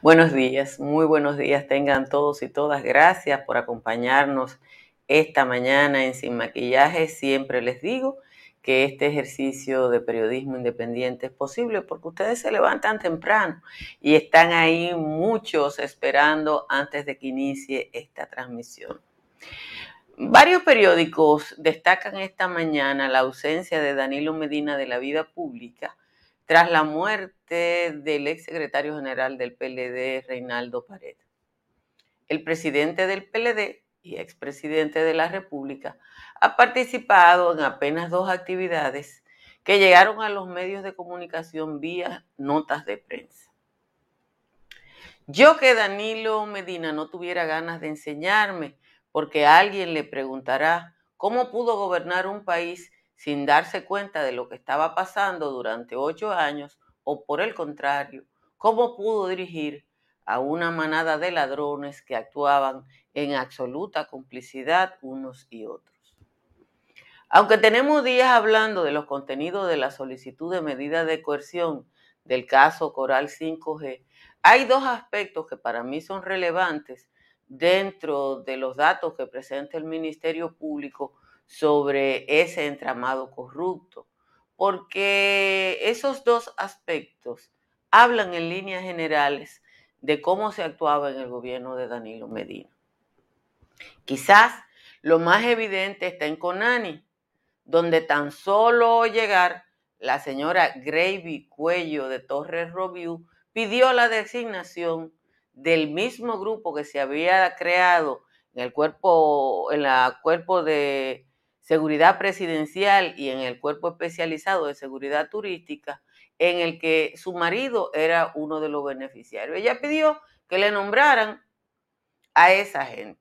Buenos días, muy buenos días tengan todos y todas. Gracias por acompañarnos esta mañana en Sin Maquillaje. Siempre les digo que este ejercicio de periodismo independiente es posible porque ustedes se levantan temprano y están ahí muchos esperando antes de que inicie esta transmisión. Varios periódicos destacan esta mañana la ausencia de Danilo Medina de la vida pública tras la muerte del ex secretario general del PLD, Reinaldo Paredes. El presidente del PLD y expresidente de la República ha participado en apenas dos actividades que llegaron a los medios de comunicación vía notas de prensa. Yo que Danilo Medina no tuviera ganas de enseñarme porque alguien le preguntará cómo pudo gobernar un país sin darse cuenta de lo que estaba pasando durante ocho años, o por el contrario, cómo pudo dirigir a una manada de ladrones que actuaban en absoluta complicidad unos y otros. Aunque tenemos días hablando de los contenidos de la solicitud de medida de coerción del caso Coral 5G, hay dos aspectos que para mí son relevantes dentro de los datos que presenta el Ministerio Público sobre ese entramado corrupto, porque esos dos aspectos hablan en líneas generales de cómo se actuaba en el gobierno de Danilo Medina. Quizás lo más evidente está en Conani, donde tan solo llegar la señora Gravy Cuello de Torres Robiu pidió la designación del mismo grupo que se había creado en el cuerpo, en la cuerpo de seguridad presidencial y en el cuerpo especializado de seguridad turística, en el que su marido era uno de los beneficiarios. Ella pidió que le nombraran a esa gente.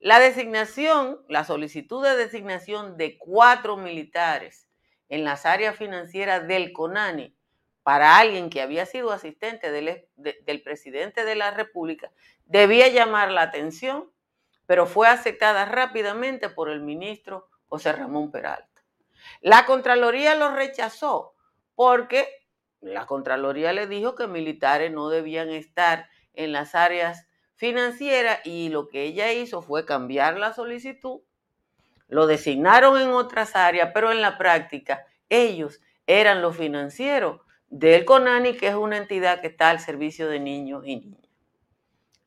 La designación, la solicitud de designación de cuatro militares en las áreas financieras del CONANI para alguien que había sido asistente del, del presidente de la República debía llamar la atención, pero fue aceptada rápidamente por el ministro José Ramón Peralta. La Contraloría lo rechazó porque la Contraloría le dijo que militares no debían estar en las áreas financieras y lo que ella hizo fue cambiar la solicitud, lo designaron en otras áreas, pero en la práctica ellos eran los financieros del CONANI, que es una entidad que está al servicio de niños y niñas.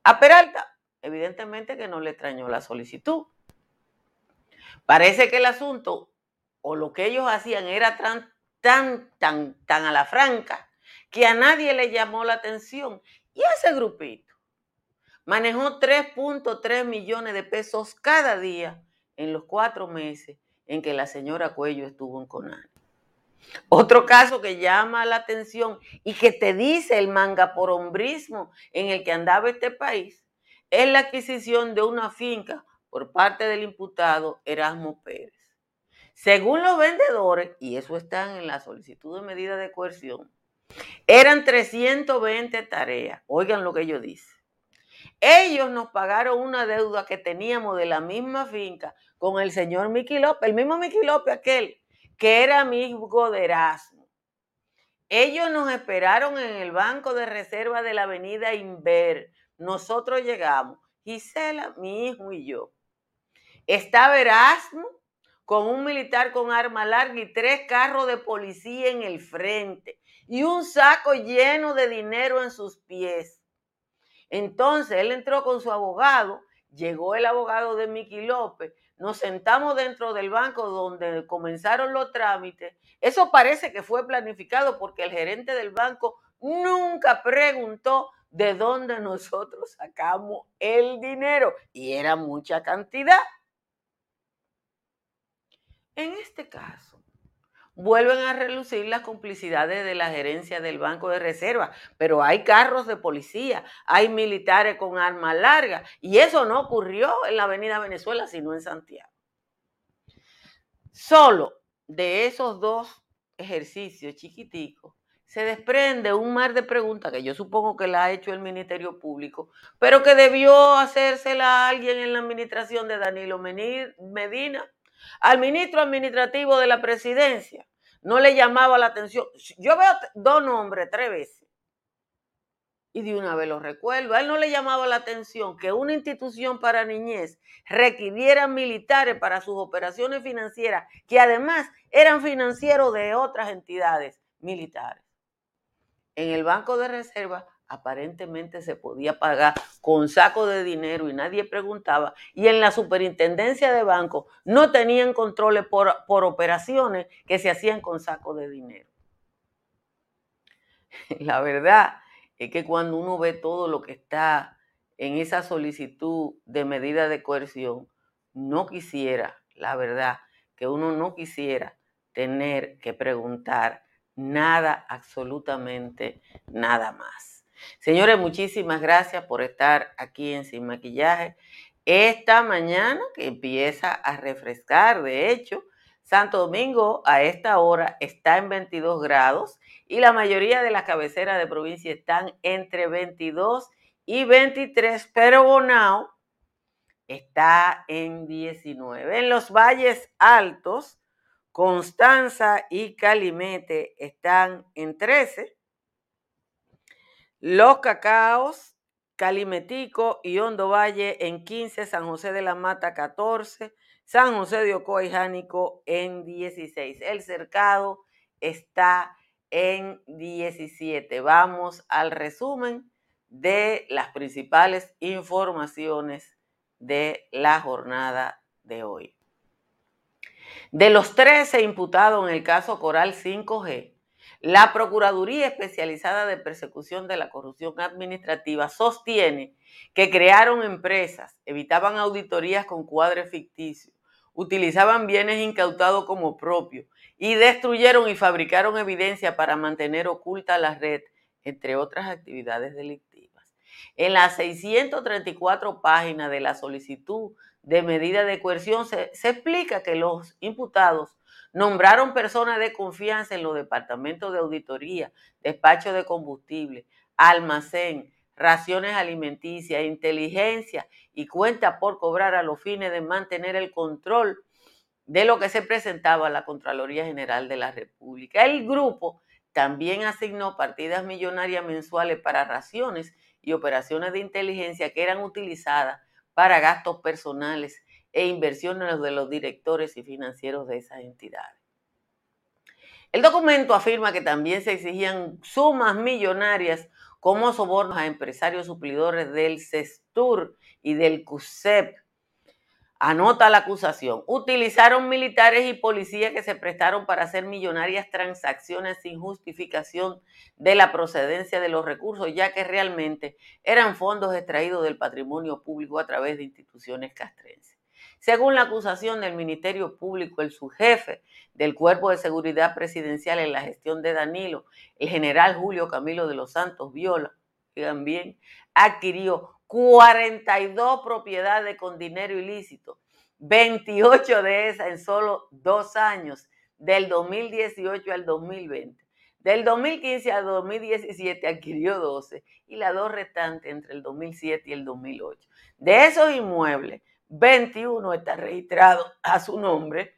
A Peralta, evidentemente que no le extrañó la solicitud. Parece que el asunto o lo que ellos hacían era tan, tan, tan, tan a la franca que a nadie le llamó la atención. Y ese grupito manejó 3.3 millones de pesos cada día en los cuatro meses en que la señora Cuello estuvo en Conan. Otro caso que llama la atención y que te dice el manga por hombrismo en el que andaba este país es la adquisición de una finca por parte del imputado Erasmo Pérez. Según los vendedores, y eso está en la solicitud de medida de coerción, eran 320 tareas. Oigan lo que ellos dicen. Ellos nos pagaron una deuda que teníamos de la misma finca con el señor Miki López, el mismo Miki López, aquel que era amigo de Erasmo. Ellos nos esperaron en el banco de reserva de la avenida Inver. Nosotros llegamos, Gisela, mi hijo y yo. Estaba Erasmo con un militar con arma larga y tres carros de policía en el frente y un saco lleno de dinero en sus pies. Entonces él entró con su abogado, llegó el abogado de Miki López, nos sentamos dentro del banco donde comenzaron los trámites. Eso parece que fue planificado porque el gerente del banco nunca preguntó de dónde nosotros sacamos el dinero y era mucha cantidad. En este caso, vuelven a relucir las complicidades de la gerencia del Banco de Reserva, pero hay carros de policía, hay militares con armas largas, y eso no ocurrió en la Avenida Venezuela, sino en Santiago. Solo de esos dos ejercicios chiquiticos se desprende un mar de preguntas que yo supongo que la ha hecho el Ministerio Público, pero que debió hacérsela a alguien en la administración de Danilo Medina al ministro administrativo de la presidencia no le llamaba la atención. Yo veo dos nombres tres veces. Y de una vez lo recuerdo. A él no le llamaba la atención que una institución para niñez requiriera militares para sus operaciones financieras, que además eran financieros de otras entidades militares. En el Banco de Reserva aparentemente se podía pagar con saco de dinero y nadie preguntaba. Y en la superintendencia de banco no tenían controles por, por operaciones que se hacían con saco de dinero. La verdad es que cuando uno ve todo lo que está en esa solicitud de medida de coerción, no quisiera, la verdad, que uno no quisiera tener que preguntar nada, absolutamente nada más. Señores, muchísimas gracias por estar aquí en Sin Maquillaje. Esta mañana que empieza a refrescar, de hecho, Santo Domingo a esta hora está en 22 grados y la mayoría de las cabeceras de provincia están entre 22 y 23, pero Bonao está en 19. En los valles altos, Constanza y Calimete están en 13 los Cacaos, Calimetico y Hondo Valle en 15, San José de la Mata 14, San José de Ocoa y Jánico en 16. El cercado está en 17. Vamos al resumen de las principales informaciones de la jornada de hoy. De los 13 imputados en el caso Coral 5G, la Procuraduría Especializada de Persecución de la Corrupción Administrativa sostiene que crearon empresas, evitaban auditorías con cuadres ficticios, utilizaban bienes incautados como propios y destruyeron y fabricaron evidencia para mantener oculta la red, entre otras actividades delictivas. En las 634 páginas de la solicitud de medida de coerción se, se explica que los imputados Nombraron personas de confianza en los departamentos de auditoría, despacho de combustible, almacén, raciones alimenticias, inteligencia y cuenta por cobrar a los fines de mantener el control de lo que se presentaba a la Contraloría General de la República. El grupo también asignó partidas millonarias mensuales para raciones y operaciones de inteligencia que eran utilizadas para gastos personales e inversiones de los directores y financieros de esas entidades. El documento afirma que también se exigían sumas millonarias como sobornos a empresarios suplidores del CESTUR y del CUSEP. Anota la acusación. Utilizaron militares y policías que se prestaron para hacer millonarias transacciones sin justificación de la procedencia de los recursos, ya que realmente eran fondos extraídos del patrimonio público a través de instituciones castrenses. Según la acusación del Ministerio Público, el subjefe del Cuerpo de Seguridad Presidencial en la gestión de Danilo, el general Julio Camilo de los Santos Viola, también adquirió 42 propiedades con dinero ilícito, 28 de esas en solo dos años, del 2018 al 2020. Del 2015 al 2017 adquirió 12 y las dos restantes entre el 2007 y el 2008. De esos inmuebles, 21 está registrado a su nombre,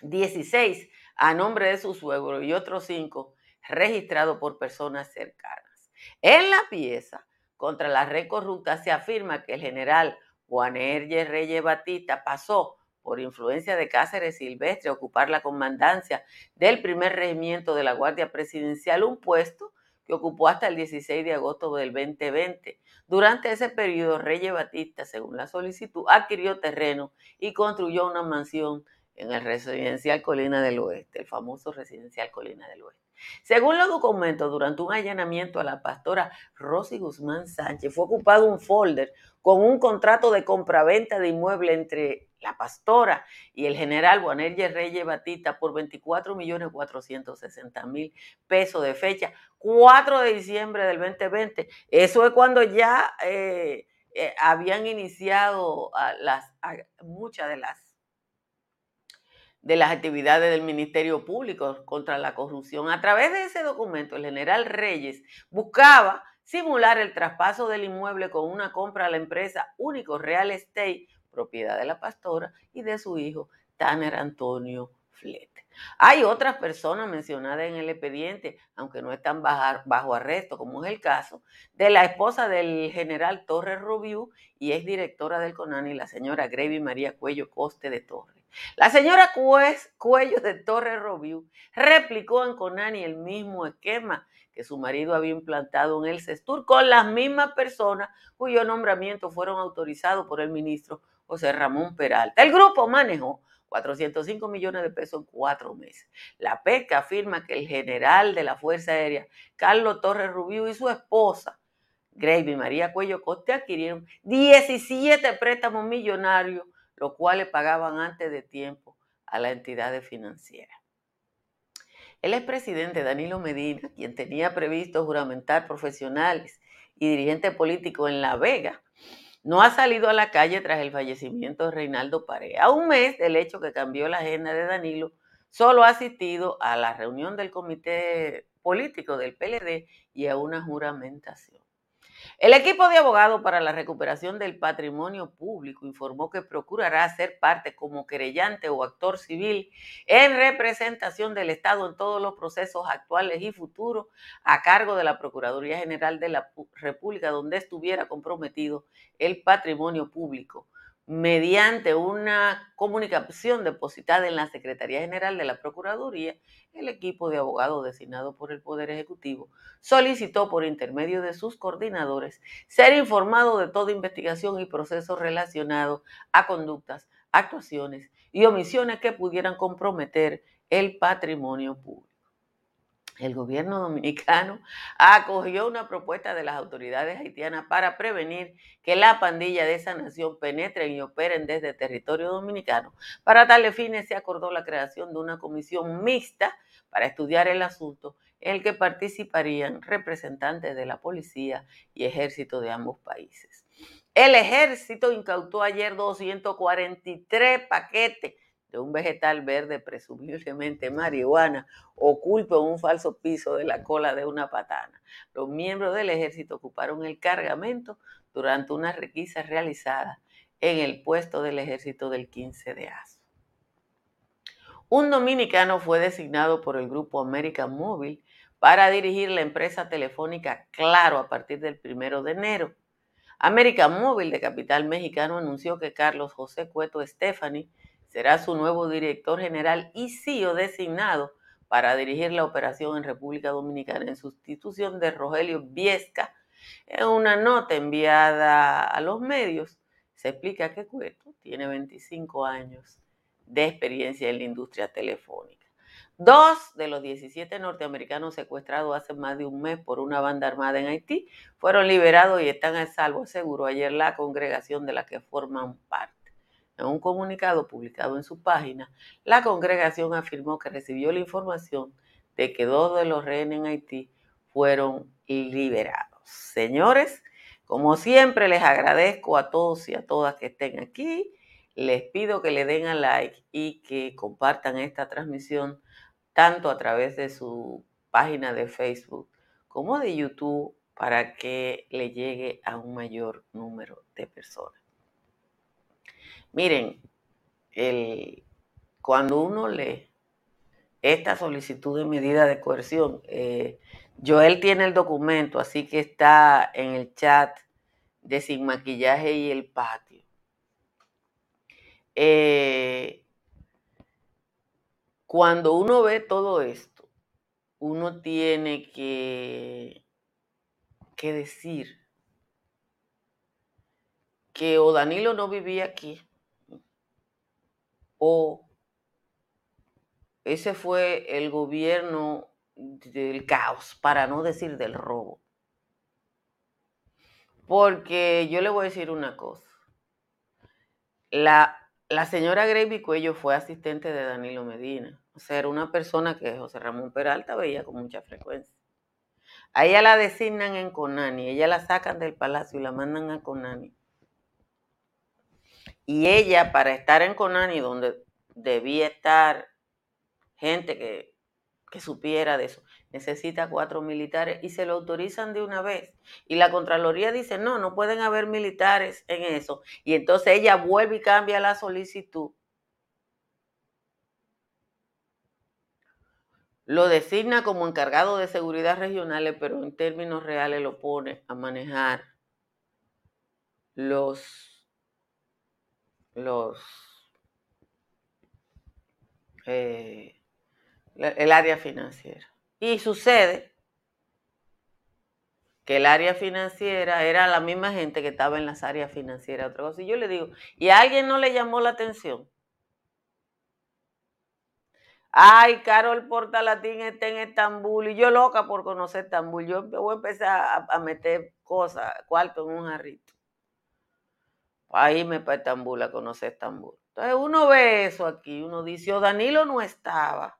16 a nombre de su suegro y otros 5 registrados por personas cercanas. En la pieza contra la red corrupta se afirma que el general Juan Erge Reyes Batista pasó por influencia de Cáceres Silvestre a ocupar la comandancia del primer regimiento de la Guardia Presidencial, un puesto que ocupó hasta el 16 de agosto del 2020. Durante ese periodo, Reyes Batista, según la solicitud, adquirió terreno y construyó una mansión en el residencial Colina del Oeste, el famoso residencial Colina del Oeste. Según los documentos, durante un allanamiento a la pastora Rosy Guzmán Sánchez fue ocupado un folder con un contrato de compraventa de inmueble entre la pastora y el general Juanerje Reyes Batista por 24 millones 460 mil pesos de fecha 4 de diciembre del 2020. Eso es cuando ya eh, eh, habían iniciado las, muchas de las de las actividades del Ministerio Público contra la corrupción. A través de ese documento, el general Reyes buscaba simular el traspaso del inmueble con una compra a la empresa Único Real Estate, propiedad de la pastora y de su hijo, Tanner Antonio Flete. Hay otras personas mencionadas en el expediente, aunque no están bajo arresto, como es el caso de la esposa del general Torres Rubiú y es directora del CONANI, la señora Gravy María Cuello Coste de Torres. La señora Cuello de Torres Rubiú replicó en Conani el mismo esquema que su marido había implantado en el CESTUR con las mismas personas cuyo nombramiento fueron autorizados por el ministro José Ramón Peralta. El grupo manejó 405 millones de pesos en cuatro meses. La PECA afirma que el general de la Fuerza Aérea, Carlos Torres Rubio, y su esposa, Gravy María Cuello Coste, adquirieron 17 préstamos millonarios, los cuales pagaban antes de tiempo a la entidad financiera. El expresidente Danilo Medina, quien tenía previsto juramentar profesionales y dirigentes políticos en La Vega, no ha salido a la calle tras el fallecimiento de Reinaldo Pareja. A un mes del hecho que cambió la agenda de Danilo, solo ha asistido a la reunión del comité político del PLD y a una juramentación. El equipo de abogados para la recuperación del patrimonio público informó que procurará ser parte como querellante o actor civil en representación del Estado en todos los procesos actuales y futuros a cargo de la Procuraduría General de la República donde estuviera comprometido el patrimonio público mediante una comunicación depositada en la Secretaría General de la Procuraduría, el equipo de abogados designado por el Poder Ejecutivo solicitó por intermedio de sus coordinadores ser informado de toda investigación y proceso relacionado a conductas, actuaciones y omisiones que pudieran comprometer el patrimonio público el gobierno dominicano acogió una propuesta de las autoridades haitianas para prevenir que la pandilla de esa nación penetren y operen desde territorio dominicano. Para tales fines se acordó la creación de una comisión mixta para estudiar el asunto en el que participarían representantes de la policía y ejército de ambos países. El ejército incautó ayer 243 paquetes un vegetal verde, presumiblemente marihuana, oculto en un falso piso de la cola de una patana. Los miembros del ejército ocuparon el cargamento durante una requisa realizada en el puesto del ejército del 15 de Azo. Un dominicano fue designado por el grupo América Móvil para dirigir la empresa telefónica Claro a partir del primero de enero. América Móvil de capital mexicano anunció que Carlos José Cueto Estefani será su nuevo director general y CEO designado para dirigir la operación en República Dominicana en sustitución de Rogelio Viesca. En una nota enviada a los medios se explica que Cueto tiene 25 años de experiencia en la industria telefónica. Dos de los 17 norteamericanos secuestrados hace más de un mes por una banda armada en Haití fueron liberados y están a salvo, aseguró ayer la congregación de la que forman parte. En un comunicado publicado en su página, la congregación afirmó que recibió la información de que dos de los rehenes en Haití fueron liberados. Señores, como siempre les agradezco a todos y a todas que estén aquí. Les pido que le den a like y que compartan esta transmisión tanto a través de su página de Facebook como de YouTube para que le llegue a un mayor número de personas. Miren, cuando uno lee esta solicitud de medida de coerción, eh, Joel tiene el documento, así que está en el chat de Sin Maquillaje y el Patio. Eh, cuando uno ve todo esto, uno tiene que, que decir que o Danilo no vivía aquí, ese fue el gobierno del caos, para no decir del robo. Porque yo le voy a decir una cosa. La, la señora Gravy Cuello fue asistente de Danilo Medina. O sea, era una persona que José Ramón Peralta veía con mucha frecuencia. A ella la designan en Conani, ella la sacan del palacio y la mandan a Conani. Y ella, para estar en Conani, donde debía estar gente que, que supiera de eso, necesita cuatro militares y se lo autorizan de una vez. Y la Contraloría dice, no, no pueden haber militares en eso. Y entonces ella vuelve y cambia la solicitud Lo designa como encargado de seguridad regionales, pero en términos reales lo pone a manejar los, los eh, el área financiera. Y sucede que el área financiera era la misma gente que estaba en las áreas financieras. Otra cosa. Y yo le digo, ¿y a alguien no le llamó la atención? Ay, Carol Portalatín está en Estambul y yo loca por conocer Estambul. Yo voy a empezar a, meter cosas, cuarto en un jarrito. Me para Estambul a conocer Estambul. Entonces uno ve eso aquí, uno dice, oh, Danilo no estaba.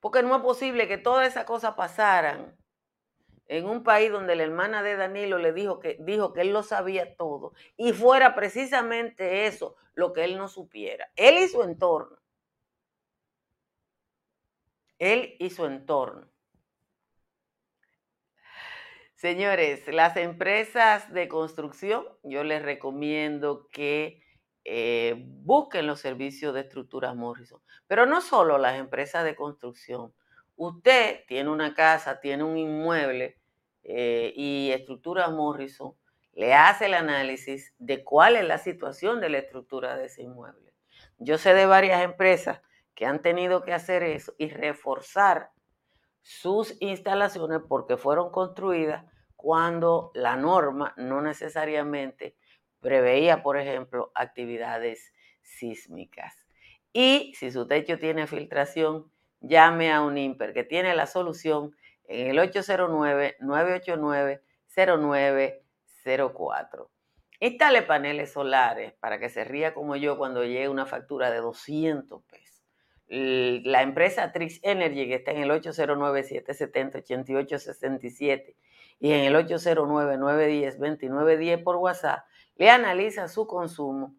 Porque no es posible que todas esas cosas pasaran en un país donde la hermana de Danilo le dijo que, dijo que él lo sabía todo y fuera precisamente eso lo que él no supiera. Él y su entorno. Él y su entorno. Señores, las empresas de construcción, yo les recomiendo que eh, busquen los servicios de estructuras Morrison, pero no solo las empresas de construcción. Usted tiene una casa, tiene un inmueble eh, y estructuras Morrison le hace el análisis de cuál es la situación de la estructura de ese inmueble. Yo sé de varias empresas que han tenido que hacer eso y reforzar sus instalaciones porque fueron construidas cuando la norma no necesariamente preveía, por ejemplo, actividades sísmicas. Y si su techo tiene filtración, llame a un IMPER que tiene la solución en el 809-989-0904. Instale paneles solares para que se ría como yo cuando llegue una factura de 200 pesos. La empresa Trix Energy, que está en el 809-770-8867 y en el 809-910-2910 por WhatsApp, le analiza su consumo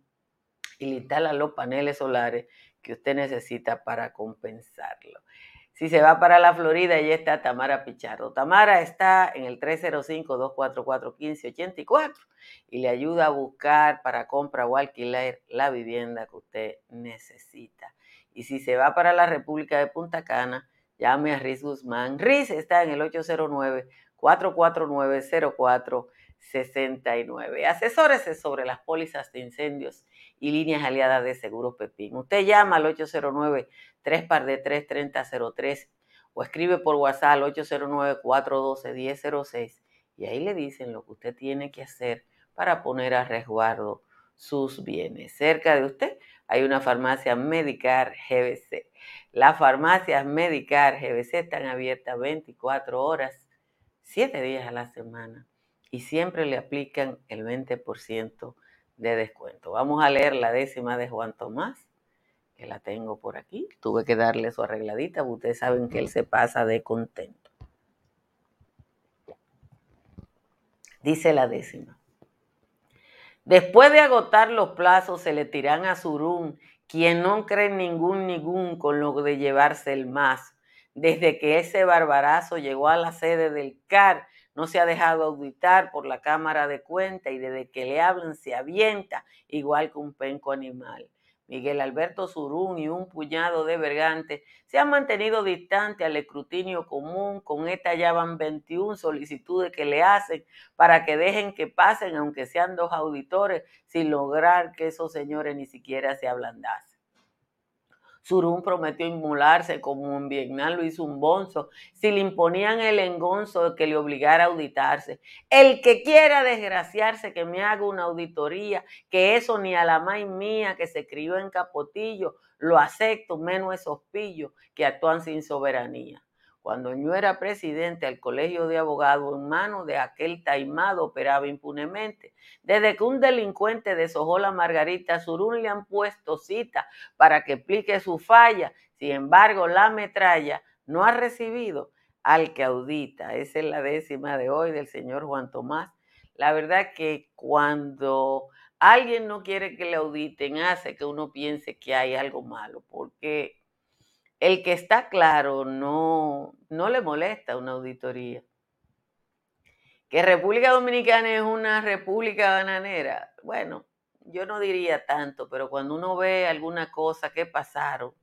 y le instala los paneles solares que usted necesita para compensarlo. Si se va para la Florida, ahí está Tamara Pichardo. Tamara está en el 305-244-1584 y le ayuda a buscar para compra o alquiler la vivienda que usted necesita. Y si se va para la República de Punta Cana, llame a Riz Guzmán. Riz está en el 809-449-0469. Asesórese sobre las pólizas de incendios y líneas aliadas de Seguros Pepín. Usted llama al 809 3 par de 3 3003 o escribe por WhatsApp al 809 412 1006 y ahí le dicen lo que usted tiene que hacer para poner a resguardo sus bienes. Cerca de usted hay una farmacia Medicar GBC. Las farmacias Medicar GBC están abiertas 24 horas, 7 días a la semana y siempre le aplican el 20% de descuento. Vamos a leer la décima de Juan Tomás, que la tengo por aquí. Tuve que darle su arregladita, ustedes saben que él se pasa de contento. Dice la décima. Después de agotar los plazos, se le tiran a Surún, quien no cree ningún ningún con lo de llevarse el más. Desde que ese barbarazo llegó a la sede del CAR, no se ha dejado auditar por la Cámara de Cuentas y desde que le hablan se avienta igual que un penco animal. Miguel Alberto Surún y un puñado de vergantes se han mantenido distantes al escrutinio común. Con esta ya van 21 solicitudes que le hacen para que dejen que pasen, aunque sean dos auditores, sin lograr que esos señores ni siquiera se ablandasen. Surún prometió inmolarse como en Vietnam lo hizo un bonzo, si le imponían el engonzo que le obligara a auditarse. El que quiera desgraciarse que me haga una auditoría, que eso ni a la más mía que se crió en Capotillo, lo acepto, menos esos pillos que actúan sin soberanía. Cuando yo era presidente al colegio de abogados en manos de aquel taimado operaba impunemente. Desde que un delincuente deshojó la Margarita Surún le han puesto cita para que explique su falla. Sin embargo, la metralla no ha recibido al que audita. Esa es la décima de hoy del señor Juan Tomás. La verdad que cuando alguien no quiere que le auditen, hace que uno piense que hay algo malo, porque el que está claro no, no le molesta una auditoría. Que República Dominicana es una república bananera. Bueno, yo no diría tanto, pero cuando uno ve alguna cosa que pasaron,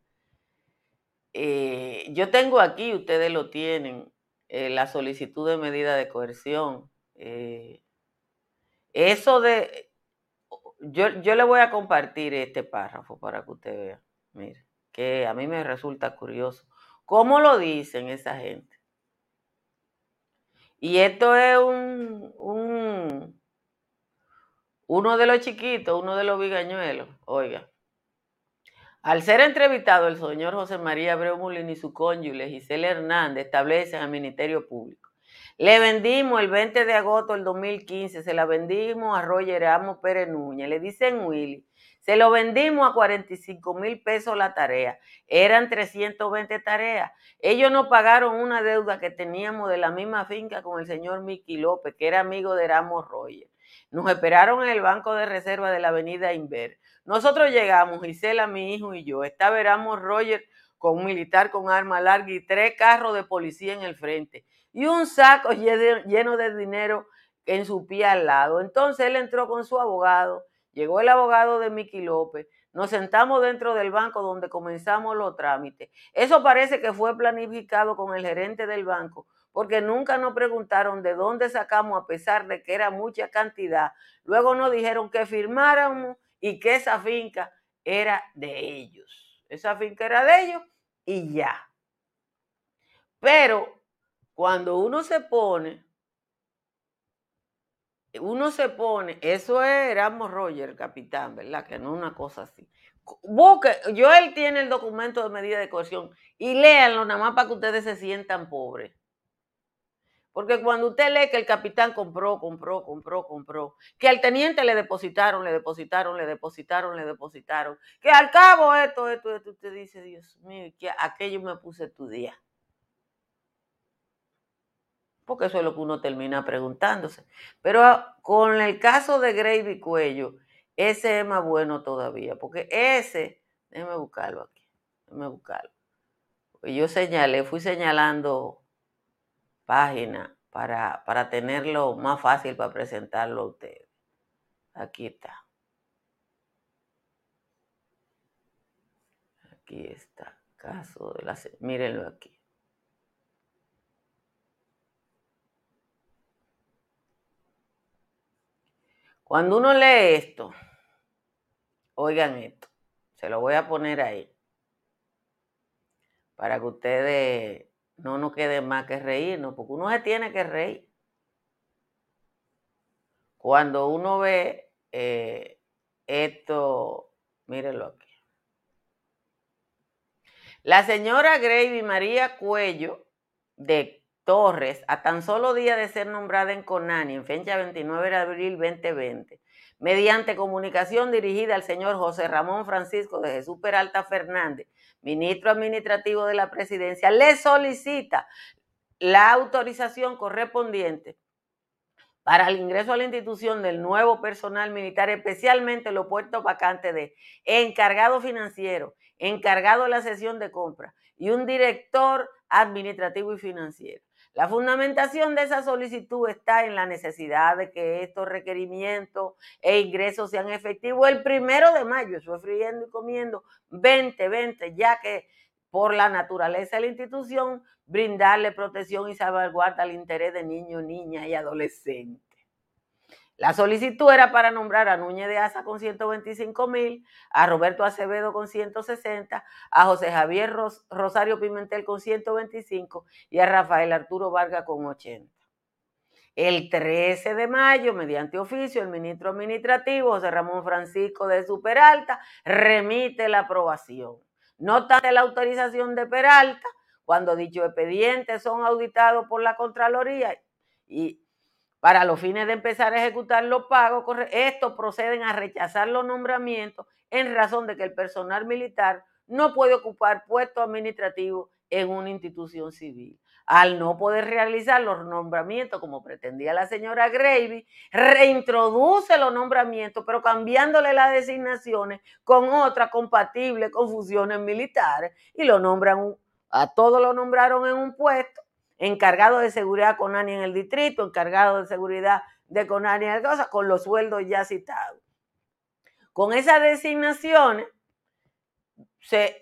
eh, yo tengo aquí, ustedes lo tienen, eh, la solicitud de medida de coerción. Eh, eso de, yo, yo le voy a compartir este párrafo para que usted vea. Mire que a mí me resulta curioso. ¿Cómo lo dicen esa gente? Y esto es un, un uno de los chiquitos, uno de los bigañuelos, oiga. Al ser entrevistado, el señor José María Abreu Mulín y su cónyuge Gisela Hernández establecen al Ministerio Público. Le vendimos el 20 de agosto del 2015, se la vendimos a Roger Amo Pérez Núñez. Le dicen Willy se lo vendimos a 45 mil pesos la tarea. Eran 320 tareas. Ellos nos pagaron una deuda que teníamos de la misma finca con el señor Miki López, que era amigo de Ramos Roger. Nos esperaron en el banco de reserva de la avenida Inver. Nosotros llegamos, Gisela, mi hijo y yo. Estaba Ramos Roger con un militar con arma larga y tres carros de policía en el frente. Y un saco lleno de dinero en su pie al lado. Entonces él entró con su abogado Llegó el abogado de Miki López, nos sentamos dentro del banco donde comenzamos los trámites. Eso parece que fue planificado con el gerente del banco, porque nunca nos preguntaron de dónde sacamos a pesar de que era mucha cantidad. Luego nos dijeron que firmáramos y que esa finca era de ellos. Esa finca era de ellos y ya. Pero cuando uno se pone uno se pone, eso es Erasmo Roger, capitán, ¿verdad? Que no una cosa así. Busque, yo él tiene el documento de medida de coerción y léanlo nada más para que ustedes se sientan pobres. Porque cuando usted lee que el capitán compró, compró, compró, compró, que al teniente le depositaron, le depositaron, le depositaron, le depositaron, que al cabo esto, esto, esto, usted dice, Dios mío, que aquello me puse tu día porque eso es lo que uno termina preguntándose. Pero ah, con el caso de Gravy Cuello, ese es más bueno todavía, porque ese, déjeme buscarlo aquí, déjeme buscarlo. yo señalé, fui señalando páginas para, para tenerlo más fácil para presentarlo a ustedes. Aquí está. Aquí está. Caso de la... Mírenlo aquí. Cuando uno lee esto, oigan esto, se lo voy a poner ahí, para que ustedes no nos quede más que reírnos, porque uno se tiene que reír. Cuando uno ve eh, esto, mírenlo aquí. La señora Gravy María Cuello de Torres, a tan solo día de ser nombrada en CONANI, en fecha 29 de abril 2020, mediante comunicación dirigida al señor José Ramón Francisco de Jesús Peralta Fernández, ministro administrativo de la presidencia, le solicita la autorización correspondiente para el ingreso a la institución del nuevo personal militar, especialmente los puestos vacantes de encargado financiero, encargado de la sesión de compra y un director administrativo y financiero. La fundamentación de esa solicitud está en la necesidad de que estos requerimientos e ingresos sean efectivos el primero de mayo. Estoy friendo y comiendo 2020, ya que por la naturaleza de la institución, brindarle protección y salvaguarda al interés de niños, niñas y adolescentes. La solicitud era para nombrar a Núñez de Asa con 125 mil, a Roberto Acevedo con 160, a José Javier Rosario Pimentel con 125 y a Rafael Arturo Vargas con 80. El 13 de mayo, mediante oficio, el ministro administrativo José Ramón Francisco de Superalta remite la aprobación. No obstante la autorización de Peralta, cuando dichos expedientes son auditados por la Contraloría y para los fines de empezar a ejecutar los pagos, estos proceden a rechazar los nombramientos en razón de que el personal militar no puede ocupar puestos administrativos en una institución civil. Al no poder realizar los nombramientos como pretendía la señora Gravy, reintroduce los nombramientos, pero cambiándole las designaciones con otra compatible con funciones militares y lo nombran, a todos lo nombraron en un puesto encargado de seguridad Conani en el distrito, encargado de seguridad de Conani en el cosa, con los sueldos ya citados. Con esas designaciones,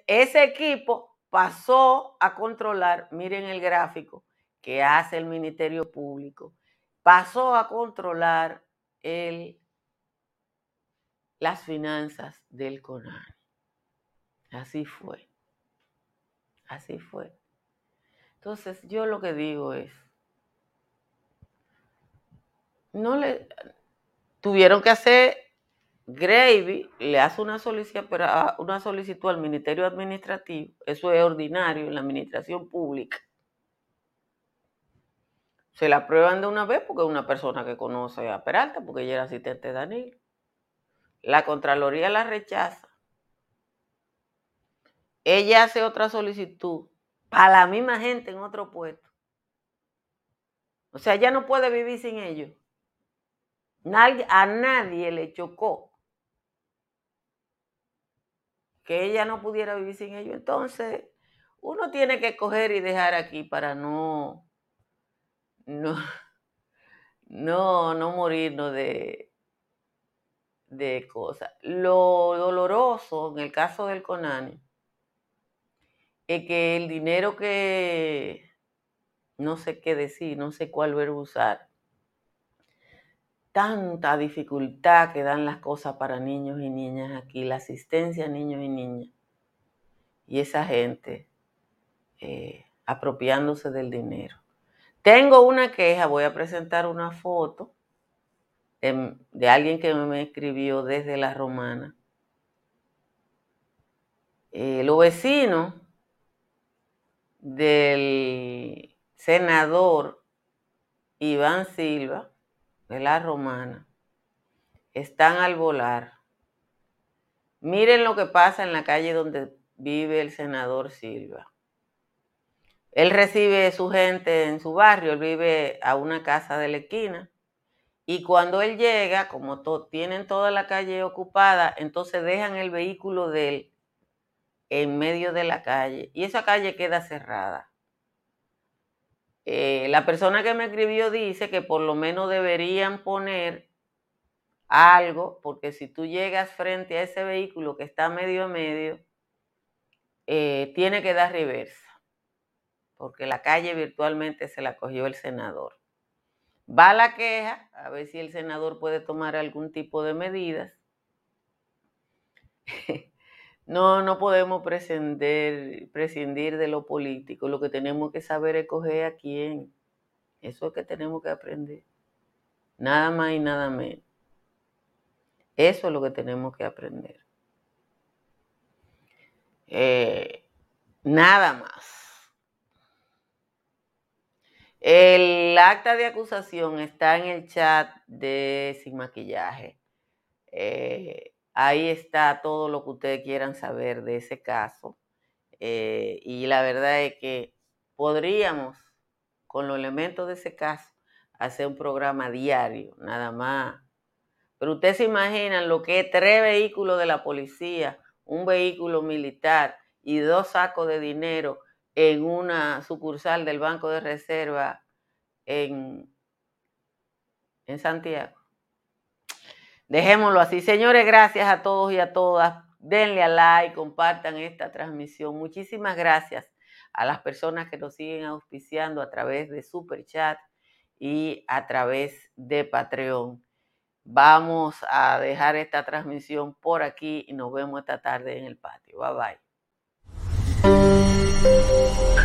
ese equipo pasó a controlar, miren el gráfico que hace el Ministerio Público, pasó a controlar el, las finanzas del CONANI. Así fue. Así fue. Entonces, yo lo que digo es, no le tuvieron que hacer Gravy le hace una solicitud, una solicitud al Ministerio Administrativo, eso es ordinario en la administración pública. Se la aprueban de una vez porque es una persona que conoce a Peralta, porque ella era asistente de Danilo. La Contraloría la rechaza. Ella hace otra solicitud para la misma gente en otro puesto. O sea, ya no puede vivir sin ellos. a nadie le chocó que ella no pudiera vivir sin ellos. Entonces, uno tiene que coger y dejar aquí para no, no, no, no morirnos de, de cosas. Lo doloroso en el caso del Conani que el dinero que, no sé qué decir, no sé cuál verbo usar, tanta dificultad que dan las cosas para niños y niñas aquí, la asistencia a niños y niñas, y esa gente eh, apropiándose del dinero. Tengo una queja, voy a presentar una foto de, alguien que me escribió desde la romana. Eh, los vecinos del senador Iván Silva de la Romana están al volar. Miren lo que pasa en la calle donde vive el senador Silva. Él recibe su gente en su barrio, él vive a una casa de la esquina. Y cuando él llega, como tienen toda la calle ocupada, entonces dejan el vehículo de él en medio de la calle y esa calle queda cerrada. Eh, la persona que me escribió dice que por lo menos deberían poner algo, porque si tú llegas frente a ese vehículo que está medio a medio, eh, tiene que dar reversa, porque la calle virtualmente se la cogió el senador. Va la queja, a ver si el senador puede tomar algún tipo de medidas. No, no podemos prescindir, prescindir de lo político. Lo que tenemos que saber es coger a quién. Eso es que tenemos que aprender. Nada más y nada menos. Eso es lo que tenemos que aprender. Eh, nada más. El acta de acusación está en el chat de Sin Maquillaje. Eh, Ahí está todo lo que ustedes quieran saber de ese caso. Eh, y la verdad es que podríamos, con los elementos de ese caso, hacer un programa diario, nada más. Pero ustedes se imaginan lo que es tres vehículos de la policía, un vehículo militar y dos sacos de dinero en una sucursal del Banco de Reserva en, en Santiago. Dejémoslo así. Señores, gracias a todos y a todas. Denle a like, compartan esta transmisión. Muchísimas gracias a las personas que nos siguen auspiciando a través de Super Chat y a través de Patreon. Vamos a dejar esta transmisión por aquí y nos vemos esta tarde en el patio. Bye bye.